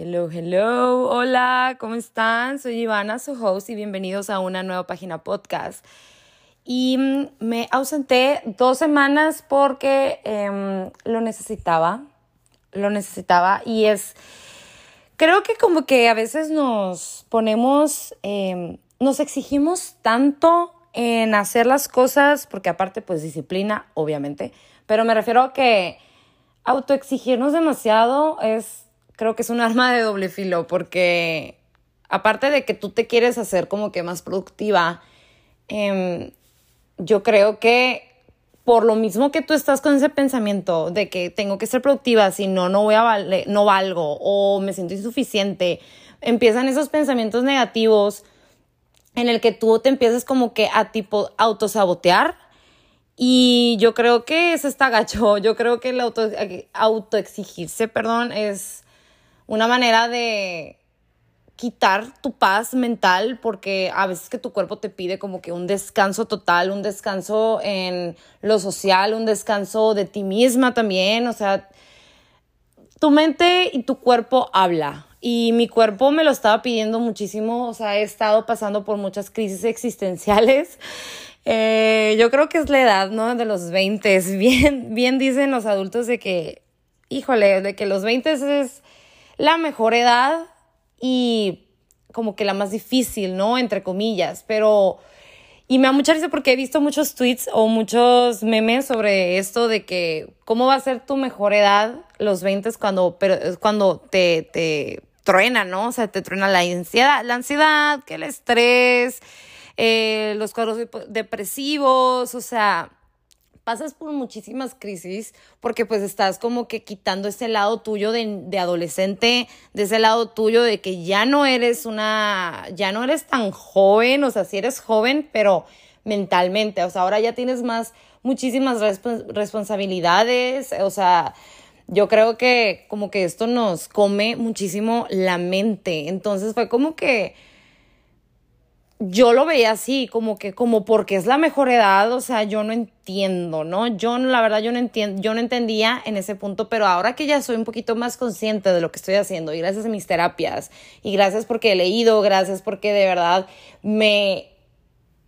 Hello, hello, hola, ¿cómo están? Soy Ivana, su host, y bienvenidos a una nueva página podcast. Y mm, me ausenté dos semanas porque em, lo necesitaba, lo necesitaba y es, creo que como que a veces nos ponemos, em, nos exigimos tanto en hacer las cosas, porque aparte pues disciplina, obviamente, pero me refiero a que autoexigirnos demasiado es creo que es un arma de doble filo porque aparte de que tú te quieres hacer como que más productiva, em, yo creo que por lo mismo que tú estás con ese pensamiento de que tengo que ser productiva, si no, no voy a no valgo o me siento insuficiente, empiezan esos pensamientos negativos en el que tú te empiezas como que a tipo autosabotear y yo creo que eso está gacho, yo creo que el auto, autoexigirse, perdón, es una manera de quitar tu paz mental porque a veces que tu cuerpo te pide como que un descanso total, un descanso en lo social, un descanso de ti misma también, o sea, tu mente y tu cuerpo habla. Y mi cuerpo me lo estaba pidiendo muchísimo, o sea, he estado pasando por muchas crisis existenciales. Eh, yo creo que es la edad, ¿no? De los 20. Bien, bien dicen los adultos de que, híjole, de que los 20 es la mejor edad y como que la más difícil, ¿no? Entre comillas, pero... Y me da mucha risa porque he visto muchos tweets o muchos memes sobre esto de que cómo va a ser tu mejor edad los 20 cuando, pero, cuando te, te truena, ¿no? O sea, te truena la ansiedad, la ansiedad, que el estrés, eh, los cuadros depresivos, o sea, pasas por muchísimas crisis porque pues estás como que quitando ese lado tuyo de, de, adolescente, de ese lado tuyo de que ya no eres una, ya no eres tan joven, o sea, sí eres joven, pero mentalmente, o sea, ahora ya tienes más, muchísimas responsabilidades, o sea, yo creo que como que esto nos come muchísimo la mente, entonces fue como que yo lo veía así, como que, como porque es la mejor edad, o sea, yo no entiendo, ¿no? Yo, la verdad, yo no entiendo, yo no entendía en ese punto, pero ahora que ya soy un poquito más consciente de lo que estoy haciendo, y gracias a mis terapias, y gracias porque he leído, gracias porque de verdad me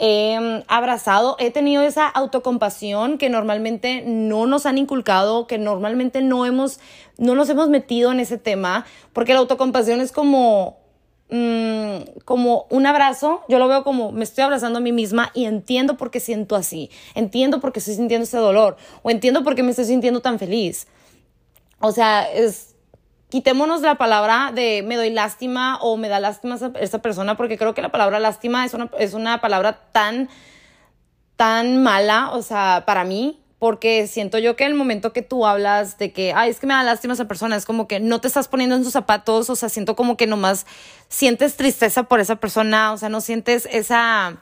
he abrazado, he tenido esa autocompasión que normalmente no nos han inculcado, que normalmente no hemos, no nos hemos metido en ese tema, porque la autocompasión es como Mm, como un abrazo, yo lo veo como me estoy abrazando a mí misma y entiendo por qué siento así, entiendo por qué estoy sintiendo ese dolor o entiendo por qué me estoy sintiendo tan feliz. O sea, es, quitémonos la palabra de me doy lástima o me da lástima esa, esa persona porque creo que la palabra lástima es una, es una palabra tan, tan mala, o sea, para mí, porque siento yo que el momento que tú hablas de que, ay, es que me da lástima esa persona, es como que no te estás poniendo en sus zapatos, o sea, siento como que nomás sientes tristeza por esa persona, o sea, no sientes esa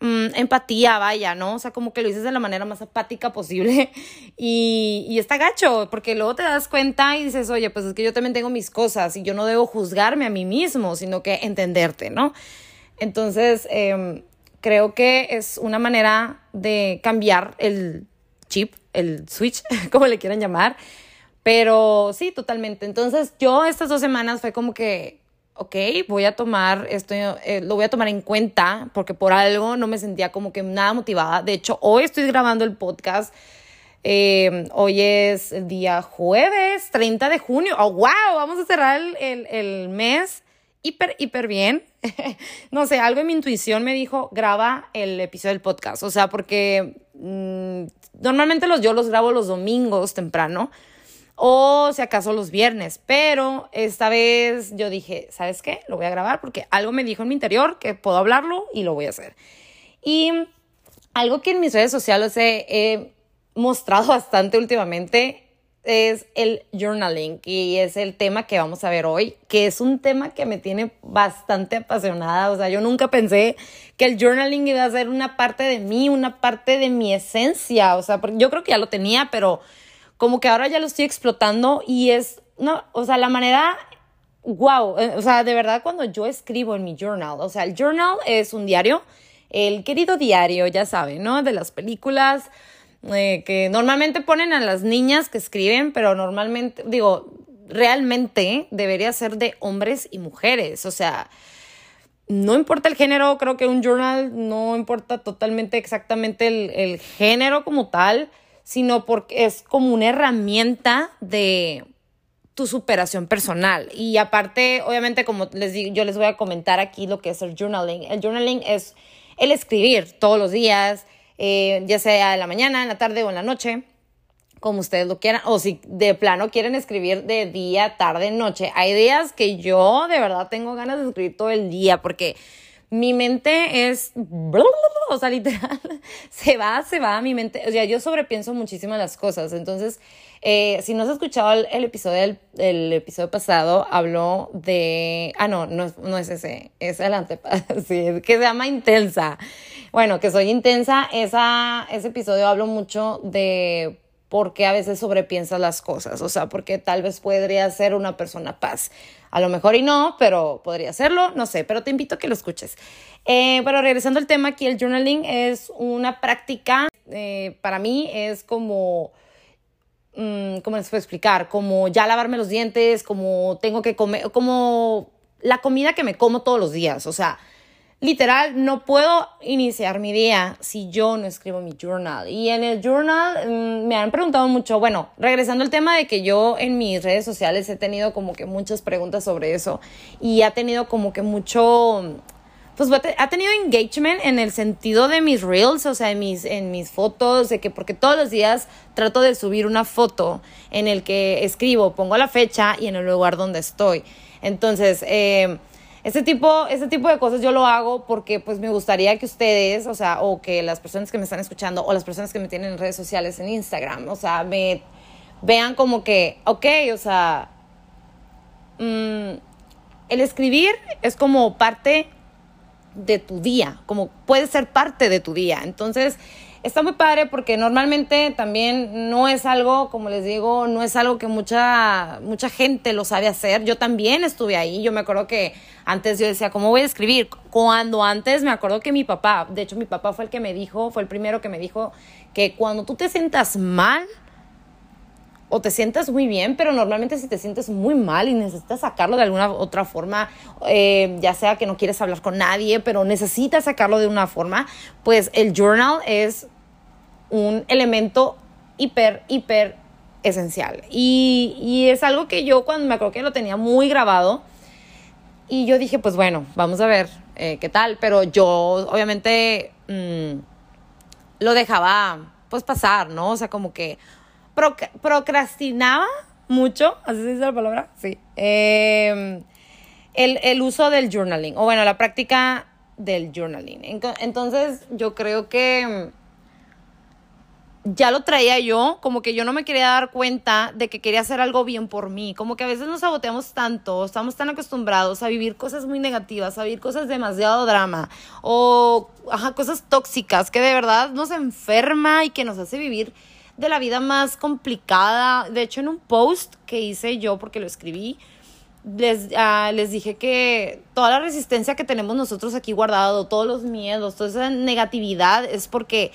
mm, empatía, vaya, ¿no? O sea, como que lo dices de la manera más apática posible y, y está gacho, porque luego te das cuenta y dices, oye, pues es que yo también tengo mis cosas y yo no debo juzgarme a mí mismo, sino que entenderte, ¿no? Entonces, em, creo que es una manera de cambiar el chip, el switch, como le quieran llamar. Pero sí, totalmente. Entonces yo estas dos semanas fue como que, ok, voy a tomar esto, eh, lo voy a tomar en cuenta porque por algo no me sentía como que nada motivada. De hecho, hoy estoy grabando el podcast. Eh, hoy es el día jueves, 30 de junio. ¡Oh, wow! Vamos a cerrar el, el mes hiper, hiper bien. no sé, algo en mi intuición me dijo, graba el episodio del podcast. O sea, porque mm, normalmente los, yo los grabo los domingos temprano o si acaso los viernes, pero esta vez yo dije, ¿sabes qué? Lo voy a grabar porque algo me dijo en mi interior que puedo hablarlo y lo voy a hacer. Y algo que en mis redes sociales he mostrado bastante últimamente es el journaling y es el tema que vamos a ver hoy, que es un tema que me tiene bastante apasionada. O sea, yo nunca pensé que el journaling iba a ser una parte de mí, una parte de mi esencia. O sea, yo creo que ya lo tenía, pero como que ahora ya lo estoy explotando y es, no, o sea, la manera, wow, eh, o sea, de verdad cuando yo escribo en mi journal, o sea, el journal es un diario, el querido diario, ya saben, ¿no? De las películas eh, que normalmente ponen a las niñas que escriben, pero normalmente, digo, realmente debería ser de hombres y mujeres. O sea, no importa el género, creo que un journal no importa totalmente exactamente el, el género como tal, sino porque es como una herramienta de tu superación personal. Y aparte, obviamente, como les digo, yo les voy a comentar aquí lo que es el journaling. El journaling es el escribir todos los días, eh, ya sea en la mañana, en la tarde o en la noche, como ustedes lo quieran, o si de plano quieren escribir de día, tarde, noche. Hay días que yo de verdad tengo ganas de escribir todo el día porque mi mente es, o sea, literal, se va, se va, mi mente, o sea, yo sobrepienso muchísimas las cosas, entonces, eh, si no has escuchado el, episodio del episodio pasado, habló de, ah, no, no, no es ese, es el sí, que se llama Intensa. Bueno, que soy intensa, esa, ese episodio hablo mucho de por qué a veces sobrepiensas las cosas, o sea, porque tal vez podría ser una persona paz. A lo mejor y no, pero podría serlo, no sé, pero te invito a que lo escuches. Eh, pero regresando al tema aquí, el journaling es una práctica, eh, para mí es como, mm, ¿cómo les puedo explicar? Como ya lavarme los dientes, como tengo que comer, como la comida que me como todos los días, o sea, literal, no puedo iniciar mi día si yo no escribo mi journal. Y en el journal mm, me han preguntado mucho, bueno, regresando al tema de que yo en mis redes sociales he tenido como que muchas preguntas sobre eso y ha tenido como que mucho, pues ha tenido engagement en el sentido de mis reels, o sea, en mis, en mis fotos, de que porque todos los días trato de subir una foto en el que escribo, pongo la fecha y en el lugar donde estoy. Entonces, eh, ese tipo, ese tipo de cosas yo lo hago porque pues me gustaría que ustedes, o sea, o que las personas que me están escuchando o las personas que me tienen en redes sociales, en Instagram, o sea, me vean como que, ok, o sea, mm, el escribir es como parte de tu día, como puede ser parte de tu día. Entonces, está muy padre porque normalmente también no es algo, como les digo, no es algo que mucha, mucha gente lo sabe hacer. Yo también estuve ahí. Yo me acuerdo que antes yo decía, ¿cómo voy a escribir? Cuando antes me acuerdo que mi papá, de hecho mi papá fue el que me dijo, fue el primero que me dijo que cuando tú te sientas mal, o te sientas muy bien, pero normalmente si te sientes muy mal y necesitas sacarlo de alguna otra forma, eh, ya sea que no quieres hablar con nadie, pero necesitas sacarlo de una forma, pues el journal es un elemento hiper, hiper esencial. Y, es algo que yo cuando me acuerdo que lo tenía muy grabado, y yo dije, pues bueno, vamos a ver eh, qué tal, pero yo obviamente mm, lo dejaba pues pasar, ¿no? O sea, como que procrastinaba mucho, así se dice la palabra, sí, em, el, el uso del journaling, o bueno, la práctica del journaling. Entonces, yo creo que ya lo traía yo, como que yo no me quería dar cuenta de que quería hacer algo bien por mí, como que a veces nos saboteamos tanto, estamos tan acostumbrados a vivir cosas muy negativas, a vivir cosas demasiado drama o cosas tóxicas que de verdad nos enferma y que nos hace vivir de la vida más complicada. De hecho, en un post que hice yo, porque lo escribí, les, ah, les dije que toda la resistencia que tenemos nosotros aquí guardado, todos los miedos, toda esa negatividad es porque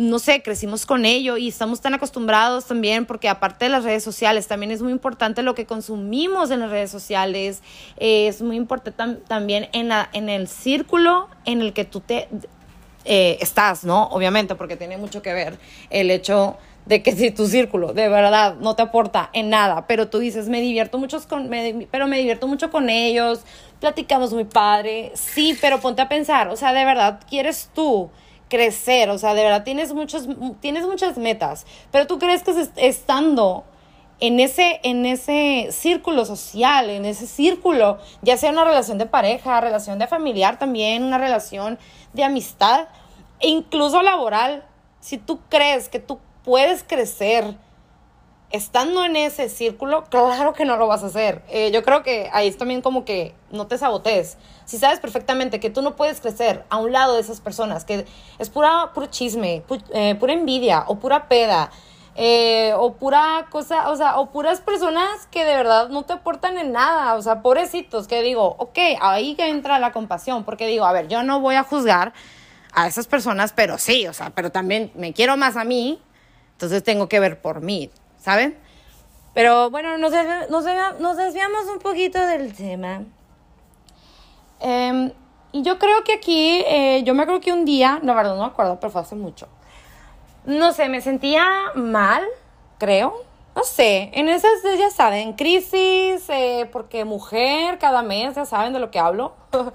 no sé, crecimos con ello y estamos tan acostumbrados también porque aparte de las redes sociales, también es muy importante lo que consumimos en las redes sociales, es muy importante también en, la, en el círculo en el que tú te eh, estás, ¿no? Obviamente, porque tiene mucho que ver el hecho de que si tu círculo de verdad no te aporta en nada, pero tú dices, me divierto mucho con, pero me divierto mucho con ellos, platicamos muy padre, sí, pero ponte a pensar, o sea, de verdad, ¿quieres tú? Crecer, o sea, de verdad tienes, muchos, tienes muchas metas, pero tú crees que estando en ese, en ese círculo social, en ese círculo, ya sea una relación de pareja, relación de familiar también, una relación de amistad, e incluso laboral, si tú crees que tú puedes crecer, estando en ese círculo, claro que no lo vas a hacer. Eh, yo creo que ahí es también como que no te sabotees. Si sabes perfectamente que tú no puedes crecer a un lado de esas personas, que es pura, puro chisme, eh, pura envidia o pura peda, eh, o pura cosa, o sea, o puras personas que de verdad no te aportan en nada, o sea, pobrecitos, que digo, ok, ahí que entra la compasión, porque digo, a ver, yo no voy a juzgar a esas personas, pero sí, o sea, pero también me quiero más a mí, entonces tengo que ver por mí. ¿Saben? Pero bueno, nos, nos, desviamos un poquito del tema. Em, y yo creo que aquí, eh, yo me acuerdo que un día, no, verdad, no me acuerdo, pero fue hace mucho. No sé, me sentía mal, creo. No sé, en esas, ya saben, crisis, eh, porque mujer, cada mes, ya saben de lo que hablo.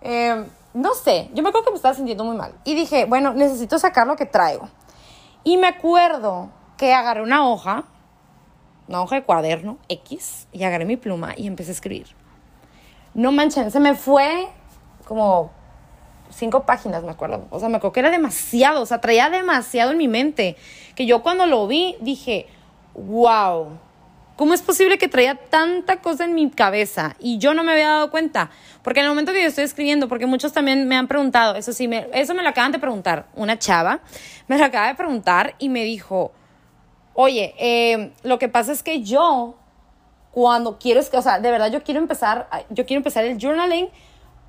Em, no sé, yo me acuerdo que me estaba sintiendo muy mal. Y dije, bueno, necesito sacar lo que traigo. Y me acuerdo que agarré una hoja, una hoja de cuaderno X y agarré mi pluma y empecé a escribir. No manchen, se me fue como cinco páginas, me acuerdo. O sea, me acuerdo que era demasiado, o sea, traía demasiado en mi mente. Que yo cuando lo vi dije, wow, ¿cómo es posible que traía tanta cosa en mi cabeza y yo no me había dado cuenta? Porque en el momento que yo estoy escribiendo, porque muchos también me han preguntado, eso sí, me, eso me lo acaban de preguntar, una chava me lo acaba de preguntar y me dijo, oye, eh, lo que pasa es que yo, cuando quiero, o sea, de verdad yo quiero empezar, yo quiero empezar el journaling,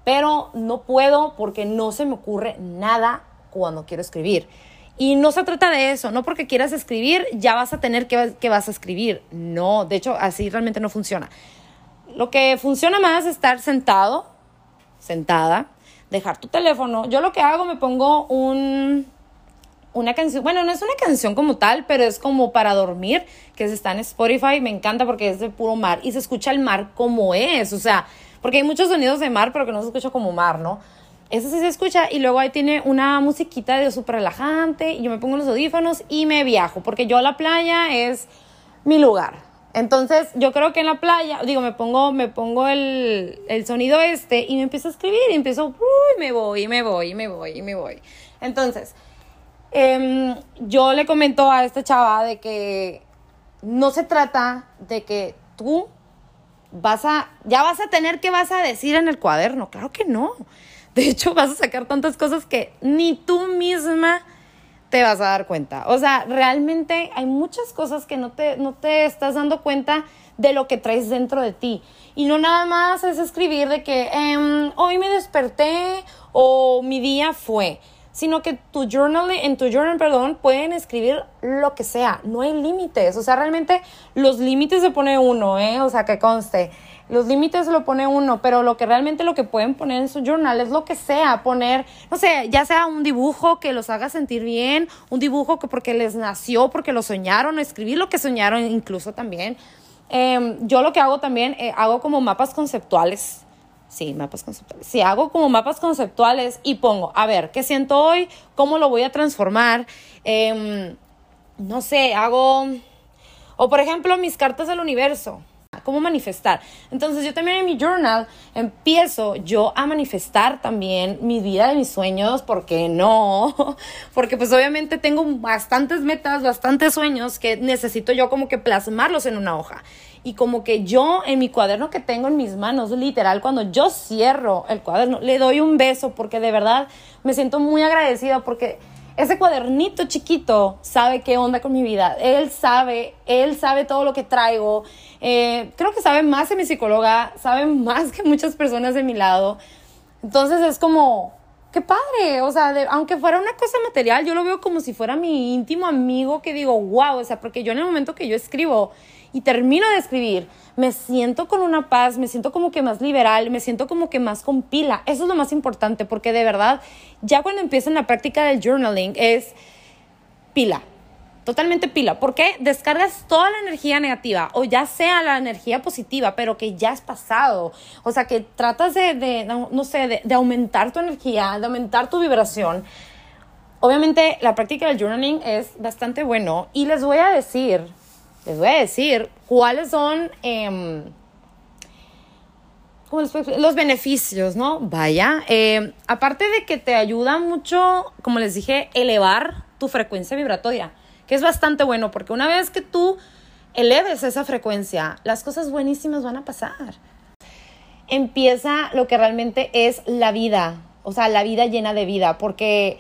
pero no puedo porque no se me ocurre nada cuando quiero escribir. Y no se trata de eso, no porque quieras escribir ya vas a tener que, que vas a escribir. No, de hecho así realmente no funciona. Lo que funciona más es estar sentado, sentada, dejar tu teléfono. Yo lo que hago me pongo un una canción, bueno, no es una canción como tal, pero es como para dormir, que está en Spotify, me encanta porque es de puro mar y se escucha el mar como es, o sea, porque hay muchos sonidos de mar, pero que no se escucha como mar, ¿no? Eso sí se escucha y luego ahí tiene una musiquita de súper relajante y yo me pongo los audífonos y me viajo, porque yo la playa es mi lugar. Entonces, yo creo que en la playa, digo, me pongo, me pongo el, el sonido este y me empiezo a escribir y empiezo, me voy, me voy, me voy, me voy. Entonces, Em, yo le comento a esta chava de que no se trata de que tú vas a, ya vas a tener que vas a decir en el cuaderno. Claro que no. De hecho, vas a sacar tantas cosas que ni tú misma te vas a dar cuenta. O sea, realmente hay muchas cosas que no te, no te estás dando cuenta de lo que traes dentro de ti. Y no nada más es escribir de que em, hoy me desperté o mi día fue sino que tu journal, en tu journal, perdón, pueden escribir lo que sea, no hay límites, o sea, realmente los límites se pone uno, ¿eh? O sea, que conste, los límites lo pone uno, pero lo que realmente lo que pueden poner en su journal es lo que sea, poner, no sé, ya sea un dibujo que los haga sentir bien, un dibujo que porque les nació, porque lo soñaron, escribir lo que soñaron incluso también. Em, yo lo que hago también, eh, hago como mapas conceptuales Sí, mapas conceptuales. Si hago como mapas conceptuales y pongo, a ver, ¿qué siento hoy? ¿Cómo lo voy a transformar? Em, no sé, hago... O por ejemplo, mis cartas del universo. ¿Cómo manifestar? Entonces yo también en mi journal empiezo yo a manifestar también mi vida de mis sueños, ¿por qué no? Porque pues obviamente tengo bastantes metas, bastantes sueños que necesito yo como que plasmarlos en una hoja y como que yo en mi cuaderno que tengo en mis manos, literal, cuando yo cierro el cuaderno, le doy un beso porque de verdad me siento muy agradecida porque ese cuadernito chiquito sabe qué onda con mi vida. Él sabe, él sabe todo lo que traigo. Eh, creo que sabe más que mi psicóloga, sabe más que muchas personas de mi lado. Entonces es como, qué padre, o sea, aunque fuera una cosa material, yo lo veo como si fuera mi íntimo amigo que digo, wow, o sea, porque yo en el momento que yo escribo, y termino de escribir, me siento con una paz, me siento como que más liberal, me siento como que más con pila. Eso es lo más importante porque de verdad, ya cuando empiezan la práctica del journaling es pila, totalmente pila, porque descargas toda la energía negativa o ya sea la energía positiva, pero que ya es pasado. O sea, que tratas de, no, sé, de, de aumentar tu energía, de aumentar tu vibración. Obviamente la práctica del journaling es bastante bueno y les voy a decir les voy a decir cuáles son em, los beneficios, ¿no? Vaya, em, aparte de que te ayuda mucho, como les dije, elevar tu frecuencia vibratoria, que es bastante bueno, porque una vez que tú eleves esa frecuencia, las cosas buenísimas van a pasar. Empieza lo que realmente es la vida, o sea, la vida llena de vida, porque,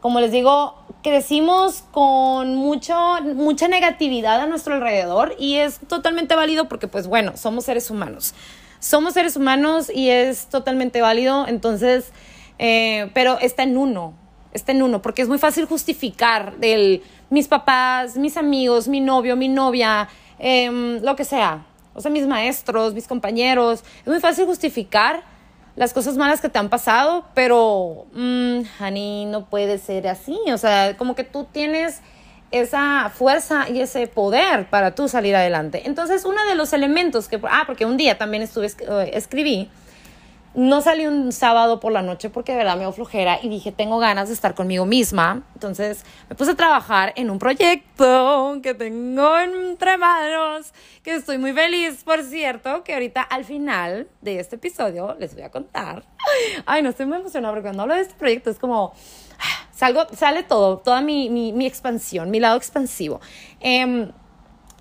como les digo, crecimos con mucho, mucha negatividad a nuestro alrededor y es totalmente válido porque pues bueno, somos seres humanos. Somos seres humanos y es totalmente válido, entonces, eh, pero está en uno, está en uno, porque es muy fácil justificar del mis papás, mis amigos, mi novio, mi novia, em, lo que sea. O sea, mis maestros, mis compañeros. Es muy fácil justificar las cosas malas que te han pasado, pero, mmm, honey, no puede ser así. O sea, como que tú tienes esa fuerza y ese poder para tú salir adelante. Entonces, uno de los elementos que, ah, porque un día también estuve, eh, escribí, no salí un sábado por la noche porque de verdad me flojera y dije, tengo ganas de estar conmigo misma. Entonces me puse a trabajar en un proyecto que tengo entre manos, que estoy muy feliz, por cierto, que ahorita al final de este episodio les voy a contar. Ay, no estoy muy emocionada porque cuando hablo de este proyecto es como, salgo, sale todo, toda mi, mi, expansión, mi lado expansivo. Em,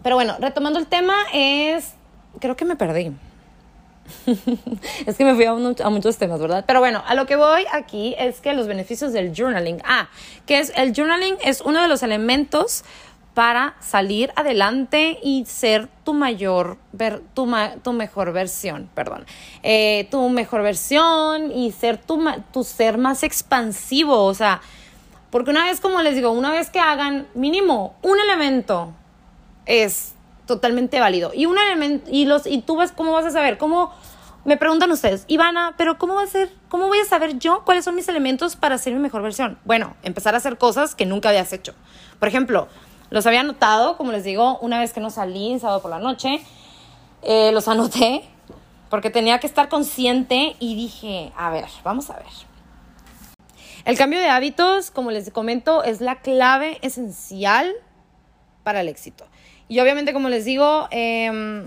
pero bueno, retomando el tema es, creo que me perdí. es que me fui a, muchos temas, ¿verdad? Pero bueno, a lo que voy aquí es que los beneficios del journaling. Ah, que es el journaling es uno de los elementos para salir adelante y ser tu mayor, ver, tu, tu mejor versión, perdón, eh, tu mejor versión y ser tu, tu ser más expansivo, o sea, porque una vez, como les digo, una vez que hagan mínimo un elemento es totalmente válido. Y un elemento, y los, y tú ves cómo vas a saber, cómo me preguntan ustedes, Ivana, pero ¿cómo va a ser? ¿Cómo voy a saber yo cuáles son mis elementos para ser mi mejor versión? Bueno, empezar a hacer cosas que nunca habías hecho. Por ejemplo, los había anotado, como les digo, una vez que no salí en sábado por la noche, eh, los anoté porque tenía que estar consciente y dije, a ver, vamos a ver. El cambio de hábitos, como les comento, es la clave esencial para el éxito. Y obviamente, como les digo, eh,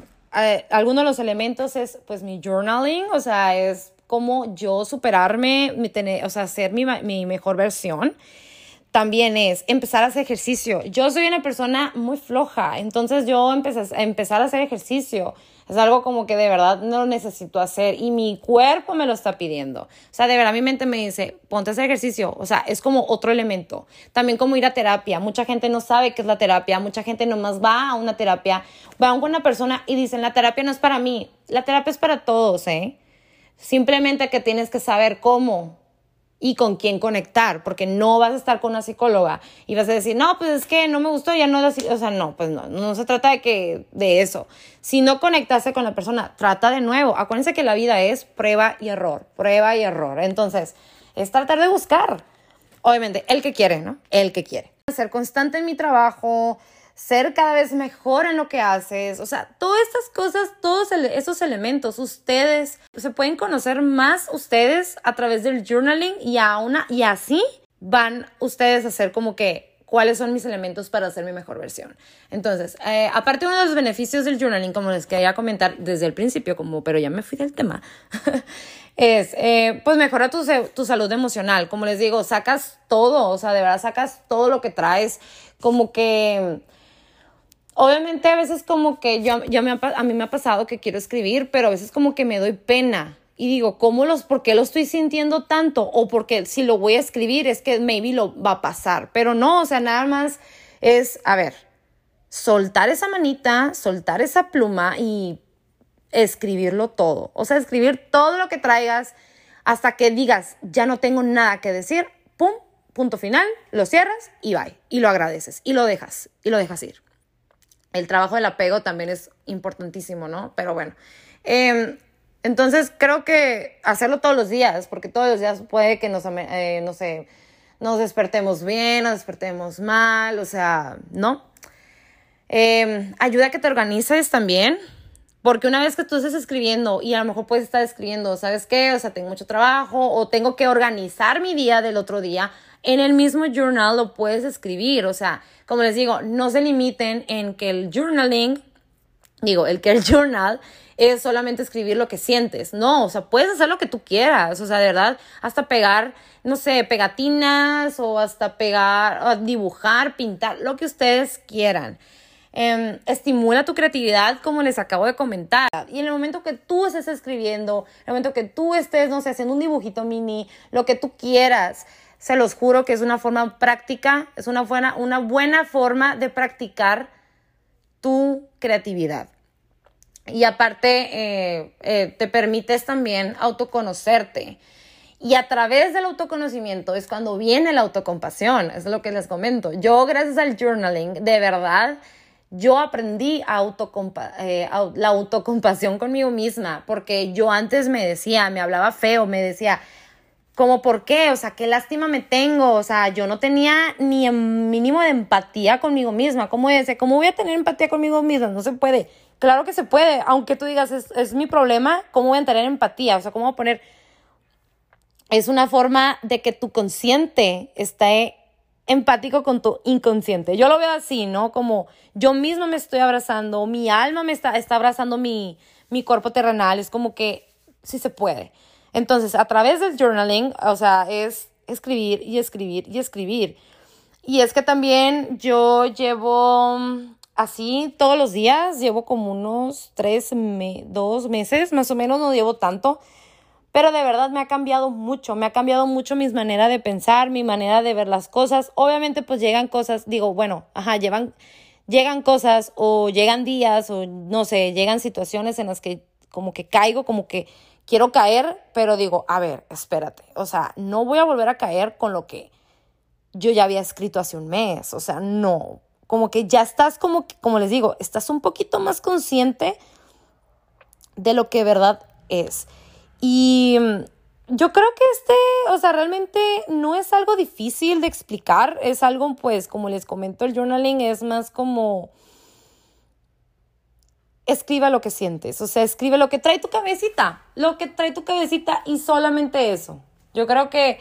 alguno de los elementos es pues mi journaling, o sea, es como yo superarme, mi tener, o sea, ser mi, mi mejor versión también es empezar a hacer ejercicio. Yo soy una persona muy floja, entonces yo empecé a empezar a hacer ejercicio. Es algo como que de verdad no lo necesito hacer y mi cuerpo me lo está pidiendo. O sea, de verdad mi mente me dice, ponte hacer ejercicio. O sea, es como otro elemento. También como ir a terapia. Mucha gente no sabe qué es la terapia. Mucha gente nomás va a una terapia, va con una persona y dicen, la terapia no es para mí. La terapia es para todos, ¿eh? Simplemente que tienes que saber cómo y con quién conectar, porque no vas a estar con una psicóloga y vas a decir, no, pues es que no me gustó, ya no, o sea, no, pues no, no se trata de que, de eso. Si no conectaste con la persona, trata de nuevo. Acuérdense que la vida es prueba y error, prueba y error. Entonces, es tratar de buscar. Obviamente, el que quiere, ¿no? El que quiere. Ser constante en mi trabajo, ser cada vez mejor en lo que haces. O sea, todas estas cosas, todos esos elementos, ustedes se pueden conocer más ustedes a través del journaling y, a una, y así van ustedes a hacer como que cuáles son mis elementos para hacer mi mejor versión. Entonces, eh, aparte uno de los beneficios del journaling, como les quería comentar desde el principio, como, pero ya me fui del tema, es, eh, pues mejora tu, tu salud emocional. Como les digo, sacas todo, o sea, de verdad sacas todo lo que traes, como que Obviamente a veces como que yo, me a mí me ha pasado que quiero escribir, pero a veces como que me doy pena y digo, ¿cómo los, por qué lo estoy sintiendo tanto? O porque si lo voy a escribir es que maybe lo va a pasar, pero no, o sea, nada más es, a ver, soltar esa manita, soltar esa pluma y escribirlo todo. O sea, escribir todo lo que traigas hasta que digas, ya no tengo nada que decir, pum, punto final, lo cierras y bye. Y lo agradeces y lo dejas y lo dejas ir el trabajo del apego también es importantísimo, ¿no? Pero bueno. Em, entonces creo que hacerlo todos los días, porque todos los días puede que nos, eh, no sé, nos despertemos bien, nos despertemos mal, o sea, ¿no? Em, ayuda a que te organices también, porque una vez que tú estés escribiendo y a lo mejor puedes estar escribiendo, ¿sabes qué? O sea, tengo mucho trabajo o tengo que organizar mi día del otro día, en el mismo journal lo puedes escribir, o sea, como les digo, no se limiten en que el journaling, digo, el que el journal es solamente escribir lo que sientes. No, o sea, puedes hacer lo que tú quieras. O sea, de verdad, hasta pegar, no sé, pegatinas o hasta pegar, dibujar, pintar, lo que ustedes quieran. Em, estimula tu creatividad, como les acabo de comentar. Y en el momento que tú estés escribiendo, en el momento que tú estés, no sé, haciendo un dibujito mini, lo que tú quieras, se los juro que es una forma práctica, es una buena, una buena forma de practicar tu creatividad. Y aparte, eh, eh, te permites también autoconocerte. Y a través del autoconocimiento es cuando viene la autocompasión, es lo que les comento. Yo, gracias al journaling, de verdad, yo aprendí a eh, la autocompasión conmigo misma, porque yo antes me decía, me hablaba feo, me decía, como por qué, o sea, qué lástima me tengo, o sea, yo no tenía ni un mínimo de empatía conmigo misma, ¿cómo es? ¿Cómo voy a tener empatía conmigo misma? No se puede. Claro que se puede, aunque tú digas, es, es mi problema, ¿cómo voy a tener empatía? O sea, ¿cómo voy a poner? Es una forma de que tu consciente esté empático con tu inconsciente. Yo lo veo así, ¿no? Como yo misma me estoy abrazando, mi alma me está, está abrazando mi, mi cuerpo terrenal, es como que sí se puede. Entonces, a través del journaling, o sea, es escribir y escribir y escribir. Y es que también yo llevo así todos los días, llevo como unos tres, dos meses, más o menos, no llevo tanto. Pero de verdad me ha cambiado mucho, me ha cambiado mucho mi manera de pensar, mi manera de ver las cosas. Obviamente pues llegan cosas, digo, bueno, ajá, llevan, llegan cosas o llegan días o no sé, llegan situaciones en las que como que caigo, como que quiero caer, pero digo, a ver, espérate, o sea, no voy a volver a caer con lo que yo ya había escrito hace un mes, o sea, no, como que ya estás como que, como les digo, estás un poquito más consciente de lo que verdad es. Y mm, yo creo que este, o sea, realmente no es algo difícil de explicar, es algo, pues, como les comento, el journaling es más como escriba lo que sientes, o sea, escribe lo que trae tu cabecita, lo que trae tu cabecita y solamente eso. Yo creo que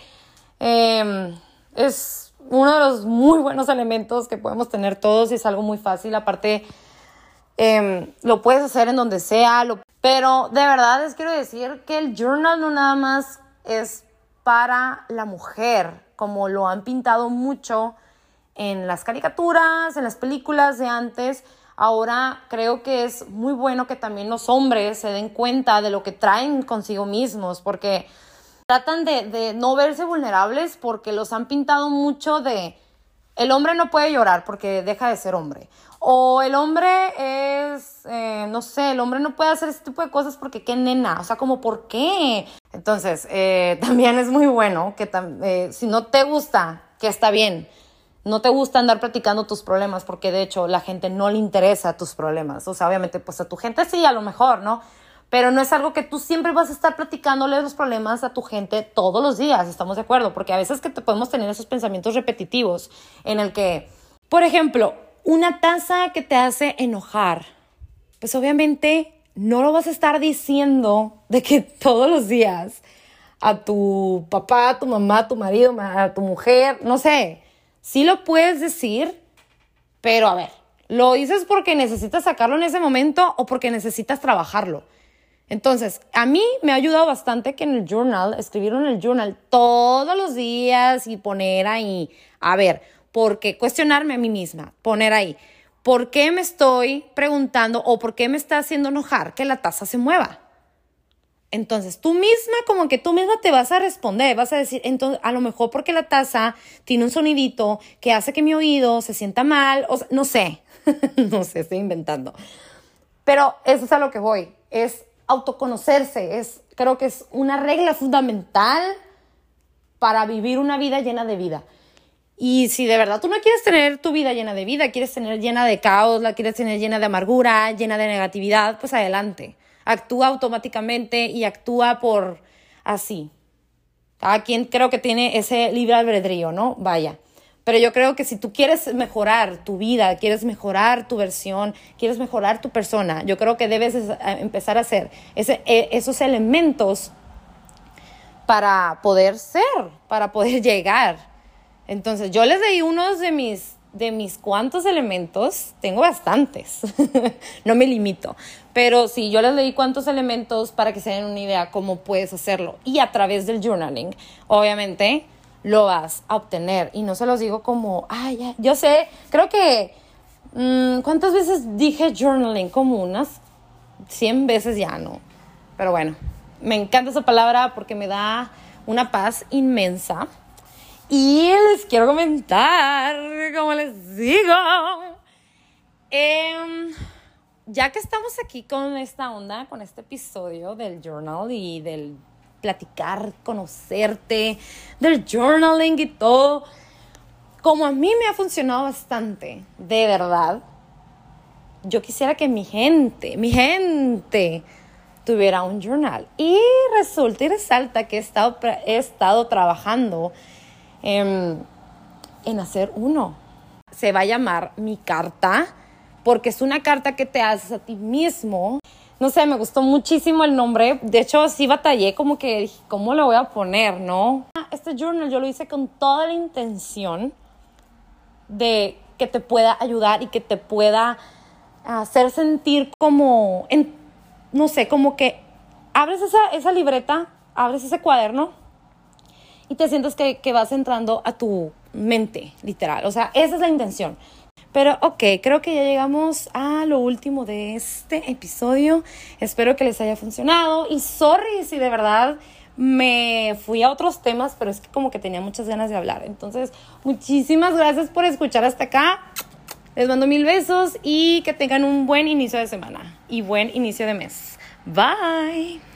em, es uno de los muy buenos elementos que podemos tener todos y es algo muy fácil. Aparte, em, lo puedes hacer en donde sea, pero de verdad les quiero decir que el journal no nada más es para la mujer, como lo han pintado mucho en las caricaturas, en las películas de antes Ahora creo que es muy bueno que también los hombres se den cuenta de lo que traen consigo mismos, porque tratan de, no verse vulnerables porque los han pintado mucho de el hombre no puede llorar porque deja de ser hombre. O el hombre es, eh, no sé, el hombre no puede hacer ese tipo de cosas porque qué nena, o sea, como por qué. Entonces, eh, también es muy bueno que eh, si no te gusta, que está bien, no te gusta andar platicando tus problemas porque de hecho la gente no le interesa tus problemas. O sea, obviamente pues a tu gente sí, a lo mejor, ¿no? Pero no es algo que tú siempre vas a estar platicándole los problemas a tu gente todos los días, ¿estamos de acuerdo? Porque a veces que podemos tener esos pensamientos repetitivos en el que, por ejemplo, una taza que te hace enojar, pues obviamente no lo vas a estar diciendo de que todos los días a tu papá, a tu mamá, a tu marido, a tu mujer, no sé, Sí lo puedes decir, pero a ver, ¿lo dices porque necesitas sacarlo en ese momento o porque necesitas trabajarlo? Entonces, a mí me ha ayudado bastante que en el journal, escribir en el journal todos los días y poner ahí, a ver, ¿por qué cuestionarme a mí misma? Poner ahí, ¿por qué me estoy preguntando o por qué me está haciendo enojar que la taza se mueva? Entonces, tú misma, como que tú misma te vas a responder, vas a decir, entonces, a lo mejor porque la taza tiene un sonidito que hace que mi oído se sienta mal, o no sé, no sé, estoy inventando. Pero eso es a lo que voy, es autoconocerse, es, creo que es una regla fundamental para vivir una vida llena de vida. Y si de verdad tú no quieres tener tu vida llena de vida, quieres tener llena de caos, la quieres tener llena de amargura, llena de negatividad, pues adelante actúa automáticamente y actúa por así. Cada quien creo que tiene ese libre albedrío, ¿no? Vaya. Pero yo creo que si tú quieres mejorar tu vida, quieres mejorar tu versión, quieres mejorar tu persona, yo creo que debes empezar a hacer ese, e, esos elementos para poder ser, para poder llegar. Entonces, yo les di unos de mis de mis cuantos elementos, tengo bastantes, no me limito, pero sí, yo les leí cuántos elementos para que se den una idea cómo puedes hacerlo. Y a través del journaling, obviamente, lo vas a obtener. Y no se los digo como, ay, yo sé, creo que, mm, ¿cuántas veces dije journaling? Como unas 100 veces ya, ¿no? Pero bueno, me encanta esa palabra porque me da una paz inmensa y les quiero comentar, como les digo, em, ya que estamos aquí con esta onda, con este episodio del journal y del platicar, conocerte, del journaling y todo, como a mí me ha funcionado bastante, de verdad, yo quisiera que mi gente, mi gente, tuviera un journal. Y resulta y resalta que he estado, he estado trabajando en, en hacer uno. Se va a llamar mi carta, porque es una carta que te haces a ti mismo. No sé, me gustó muchísimo el nombre. De hecho, sí batallé como que dije, ¿cómo lo voy a poner, no? Este journal yo lo hice con toda la intención de que te pueda ayudar y que te pueda hacer sentir como, en, no sé, como que abres esa, esa libreta, abres ese cuaderno y te sientes que, que vas entrando a tu mente, literal. O sea, esa es la intención. Pero ok, creo que ya llegamos a lo último de este episodio. Espero que les haya funcionado. Y sorry si de verdad me fui a otros temas, pero es que como que tenía muchas ganas de hablar. Entonces, muchísimas gracias por escuchar hasta acá. Les mando mil besos y que tengan un buen inicio de semana y buen inicio de mes. Bye.